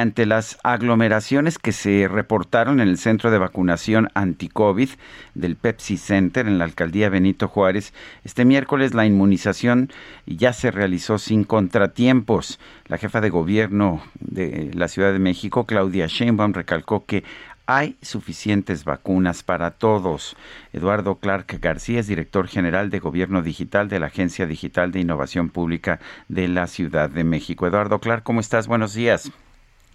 Ante las aglomeraciones que se reportaron en el centro de vacunación anti-COVID del Pepsi Center en la alcaldía Benito Juárez, este miércoles la inmunización ya se realizó sin contratiempos. La jefa de gobierno de la Ciudad de México, Claudia Sheinbaum, recalcó que hay suficientes vacunas para todos. Eduardo Clark García es director general de Gobierno Digital de la Agencia Digital de Innovación Pública de la Ciudad de México. Eduardo Clark, ¿cómo estás? Buenos días.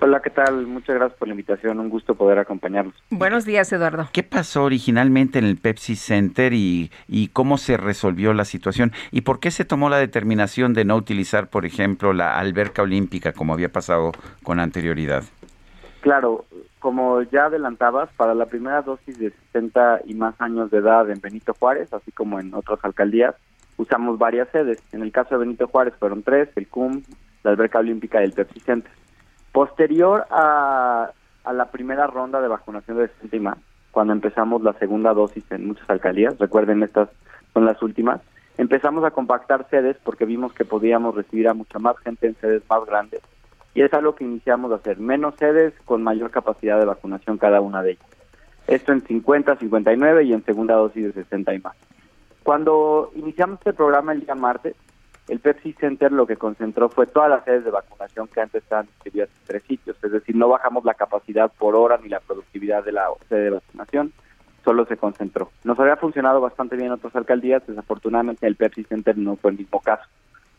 Hola, ¿qué tal? Muchas gracias por la invitación. Un gusto poder acompañarnos. Buenos días, Eduardo. ¿Qué pasó originalmente en el Pepsi Center y, y, cómo se resolvió la situación? ¿Y por qué se tomó la determinación de no utilizar, por ejemplo, la alberca olímpica como había pasado con anterioridad? Claro, como ya adelantabas, para la primera dosis de 60 y más años de edad en Benito Juárez, así como en otras alcaldías, usamos varias sedes. En el caso de Benito Juárez fueron tres, el CUM, la alberca olímpica y el Pepsi Center. Posterior a, a la primera ronda de vacunación de 60 y más, cuando empezamos la segunda dosis en muchas alcaldías, recuerden estas son las últimas, empezamos a compactar sedes porque vimos que podíamos recibir a mucha más gente en sedes más grandes y es algo que iniciamos a hacer, menos sedes con mayor capacidad de vacunación cada una de ellas. Esto en 50, 59 y en segunda dosis de 60 y más. Cuando iniciamos este programa el día martes, el Pepsi Center lo que concentró fue todas las sedes de vacunación que antes estaban distribuidas en tres sitios, es decir, no bajamos la capacidad por hora ni la productividad de la sede de vacunación, solo se concentró. Nos había funcionado bastante bien en otras alcaldías, desafortunadamente el Pepsi Center no fue el mismo caso.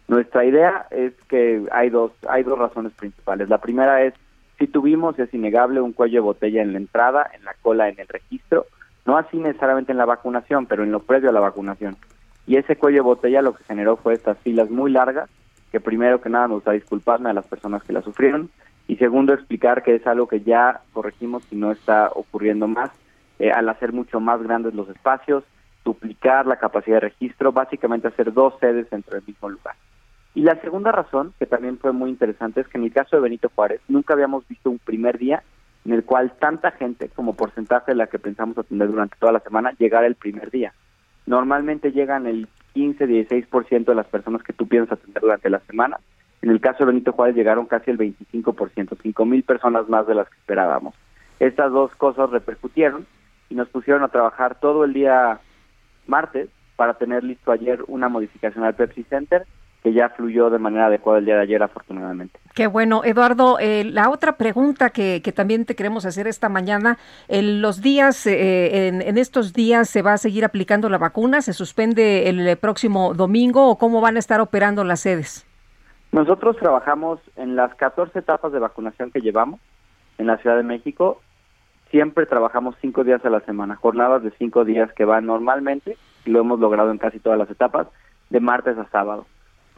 Nuestra idea es que hay dos, hay dos razones principales. La primera es, si tuvimos, es innegable, un cuello de botella en la entrada, en la cola, en el registro, no así necesariamente en la vacunación, pero en lo previo a la vacunación. Y ese cuello de botella lo que generó fue estas filas muy largas, que primero que nada nos gusta disculparme a las personas que la sufrieron, y segundo explicar que es algo que ya corregimos y no está ocurriendo más, eh, al hacer mucho más grandes los espacios, duplicar la capacidad de registro, básicamente hacer dos sedes dentro del mismo lugar. Y la segunda razón, que también fue muy interesante, es que en el caso de Benito Juárez nunca habíamos visto un primer día en el cual tanta gente, como porcentaje de la que pensamos atender durante toda la semana, llegara el primer día. Normalmente llegan el 15-16% de las personas que tú piensas atender durante la semana. En el caso de Benito Juárez llegaron casi el 25%, 5 mil personas más de las que esperábamos. Estas dos cosas repercutieron y nos pusieron a trabajar todo el día martes para tener listo ayer una modificación al Pepsi Center que ya fluyó de manera adecuada el día de ayer, afortunadamente. Qué bueno, Eduardo. Eh, la otra pregunta que, que, también te queremos hacer esta mañana, en los días, eh, en, en, estos días se va a seguir aplicando la vacuna, se suspende el próximo domingo o cómo van a estar operando las sedes. Nosotros trabajamos en las 14 etapas de vacunación que llevamos en la Ciudad de México. Siempre trabajamos cinco días a la semana, jornadas de cinco días que van normalmente, y lo hemos logrado en casi todas las etapas, de martes a sábado.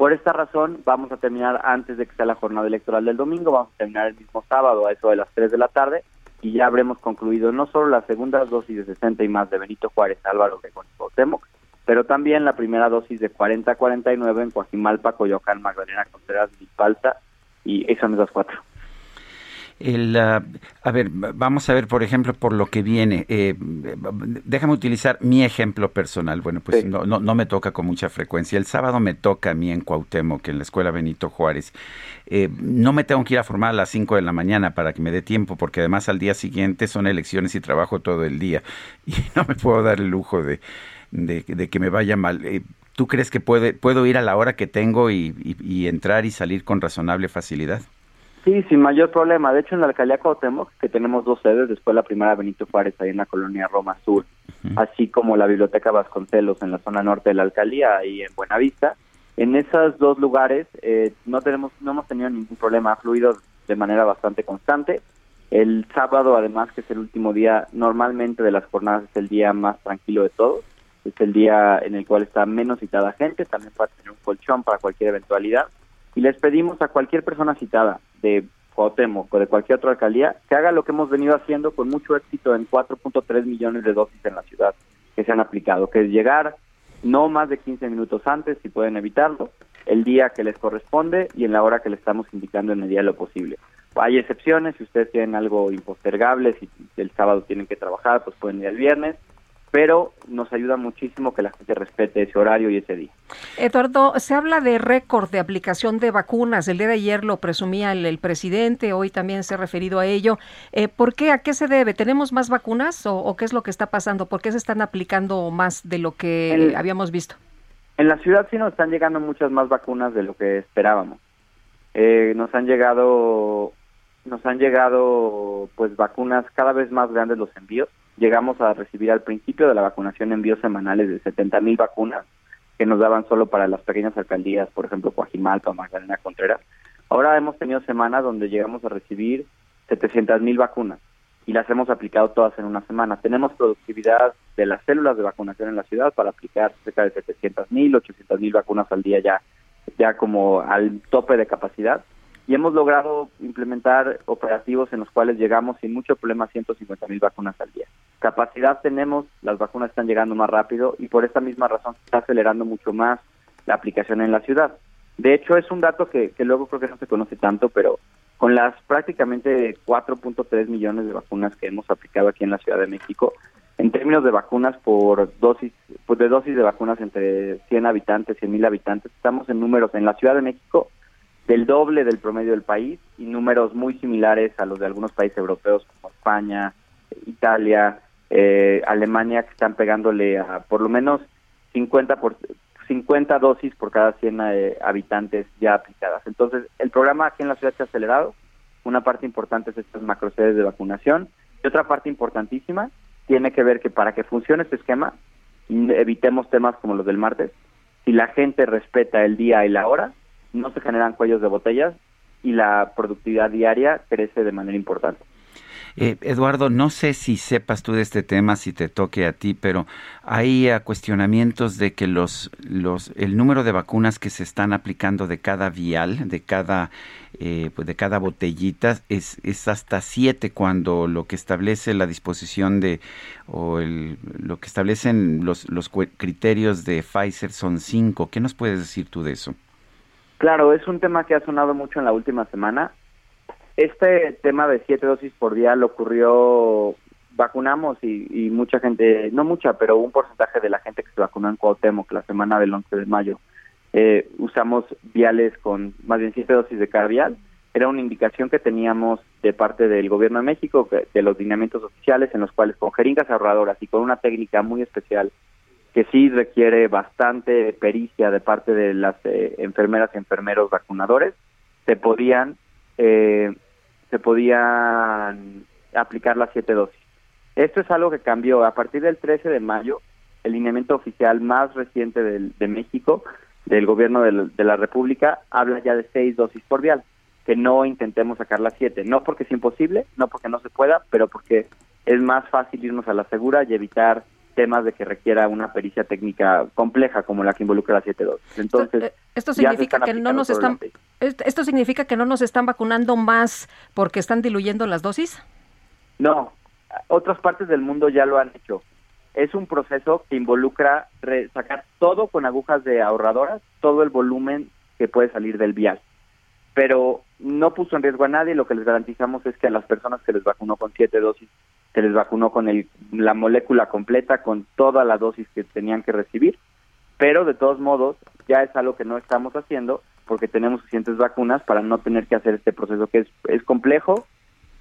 Por esta razón, vamos a terminar antes de que sea la jornada electoral del domingo, vamos a terminar el mismo sábado a eso de las 3 de la tarde y ya habremos concluido no solo las segundas dosis de 60 y más de Benito Juárez, Álvaro Obregón y Cuauhtémoc, pero también la primera dosis de 40 a 49 en Coajimalpa, Coyoacán, Magdalena Contreras, Vilpalta y son esas cuatro. El, uh, a ver, vamos a ver, por ejemplo, por lo que viene. Eh, déjame utilizar mi ejemplo personal. Bueno, pues sí. no, no, no, me toca con mucha frecuencia. El sábado me toca a mí en Cuauhtémoc, en la Escuela Benito Juárez. Eh, no me tengo que ir a formar a las 5 de la mañana para que me dé tiempo, porque además al día siguiente son elecciones y trabajo todo el día. Y no me puedo dar el lujo de, de, de que me vaya mal. Eh, ¿Tú crees que puede, puedo ir a la hora que tengo y, y, y entrar y salir con razonable facilidad? Sí, sin mayor problema. De hecho, en la alcaldía Cuauhtémoc, que tenemos dos sedes, después la primera Benito Juárez, ahí en la colonia Roma Sur, uh -huh. así como la biblioteca Vasconcelos en la zona norte de la alcaldía, ahí en Buenavista. En esos dos lugares eh, no tenemos, no hemos tenido ningún problema, ha fluido de manera bastante constante. El sábado, además, que es el último día, normalmente de las jornadas es el día más tranquilo de todos. Es el día en el cual está menos citada gente, también para tener un colchón para cualquier eventualidad Y les pedimos a cualquier persona citada de Cuauhtémoc o de cualquier otra alcaldía que haga lo que hemos venido haciendo con mucho éxito en 4.3 millones de dosis en la ciudad que se han aplicado, que es llegar no más de 15 minutos antes, si pueden evitarlo, el día que les corresponde y en la hora que le estamos indicando en el día lo posible. Hay excepciones, si ustedes tienen algo impostergable, si el sábado tienen que trabajar, pues pueden ir el viernes, pero nos ayuda muchísimo que la gente respete ese horario y ese día. Eduardo, se habla de récord de aplicación de vacunas. El día de ayer lo presumía el, presidente, hoy también se ha referido a ello. Eh, ¿Por qué? ¿A qué se debe? ¿Tenemos más vacunas o, qué es lo que está pasando? ¿Por qué se están aplicando más de lo que habíamos visto? En la ciudad sí nos están llegando muchas más vacunas de lo que esperábamos. Eh, nos han llegado nos han llegado pues vacunas cada vez más grandes los envíos. Llegamos a recibir al principio de la vacunación envíos semanales de 70 mil vacunas que nos daban solo para las pequeñas alcaldías, por ejemplo, Coajimalpa, Magdalena Contreras. Ahora hemos tenido semanas donde llegamos a recibir 700 mil vacunas y las hemos aplicado todas en una semana. Tenemos productividad de las células de vacunación en la ciudad para aplicar cerca de 700 mil, 800 mil vacunas al día ya, ya como al tope de capacidad y hemos logrado implementar operativos en los cuales llegamos sin mucho problema a 150 mil vacunas al día. Capacidad tenemos, las vacunas están llegando más rápido y por esta misma razón se está acelerando mucho más la aplicación en la ciudad. De hecho, es un dato que, que luego creo que no se conoce tanto, pero con las prácticamente 4.3 millones de vacunas que hemos aplicado aquí en la Ciudad de México, en términos de vacunas por dosis, pues de dosis de vacunas entre 100 habitantes, 100 mil habitantes, estamos en números en la Ciudad de México del doble del promedio del país y números muy similares a los de algunos países europeos como España, Italia, eh, Alemania, que están pegándole a por lo menos 50 por 50 dosis por cada 100 eh, habitantes ya aplicadas. Entonces, el programa aquí en la ciudad se ha acelerado. Una parte importante es estas macrosedes de vacunación y otra parte importantísima tiene que ver que para que funcione este esquema, evitemos temas como los del martes, si la gente respeta el día y la hora, no se generan cuellos de botellas y la productividad diaria crece de manera importante. Eh, Eduardo, no sé si sepas tú de este tema, si te toque a ti, pero hay uh, cuestionamientos de que los, los, el número de vacunas que se están aplicando de cada vial, de cada, eh, pues de cada botellita, es, es hasta siete cuando lo que establece la disposición de, o el, lo que establecen los, los criterios de Pfizer son cinco. ¿Qué nos puedes decir tú de eso? Claro, es un tema que ha sonado mucho en la última semana. Este tema de siete dosis por día lo ocurrió, vacunamos y, mucha gente, no mucha, pero un porcentaje de la gente que se vacunó en Cuauhtémoc la semana del 11 de mayo, eh, usamos viales con más bien siete dosis de cada. Era una indicación que teníamos de parte del gobierno de México, de los lineamientos oficiales, en los cuales con jeringas ahorradoras y con una técnica muy especial que sí requiere bastante pericia de parte de las eh, enfermeras y enfermeros vacunadores, se podían eh, se podían aplicar las siete dosis. Esto es algo que cambió a partir del 13 de mayo. El lineamiento oficial más reciente del, de México, del gobierno de de la República, habla ya de seis dosis por vial, que no intentemos sacar las siete, no porque es imposible, no porque no se pueda, pero porque es más fácil irnos a la segura y evitar temas de que requiera una pericia técnica compleja como la que involucra la 7.2. Entonces, esto, significa que no nos están esto significa que no nos están vacunando más porque están diluyendo las dosis? No, otras partes del mundo ya lo han hecho. Es un proceso que involucra sacar todo con agujas de ahorradoras, todo el volumen que puede salir del vial. Pero no puso en riesgo a nadie, lo que les garantizamos es que a las personas que les vacunó con siete dosis se les vacunó con el, la molécula completa, con toda la dosis que tenían que recibir, pero de todos modos ya es algo que no estamos haciendo porque tenemos suficientes vacunas para no tener que hacer este proceso que es, es complejo,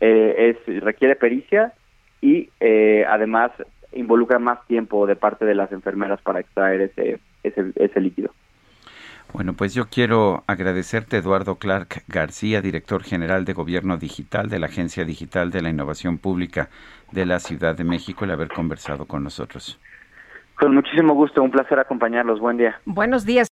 eh, es requiere pericia y eh, además involucra más tiempo de parte de las enfermeras para extraer ese, ese, ese líquido. Bueno, pues yo quiero agradecerte, Eduardo Clark García, director general de Gobierno Digital de la Agencia Digital de la Innovación Pública de la Ciudad de México, el haber conversado con nosotros. Con muchísimo gusto, un placer acompañarlos. Buen día. Buenos días.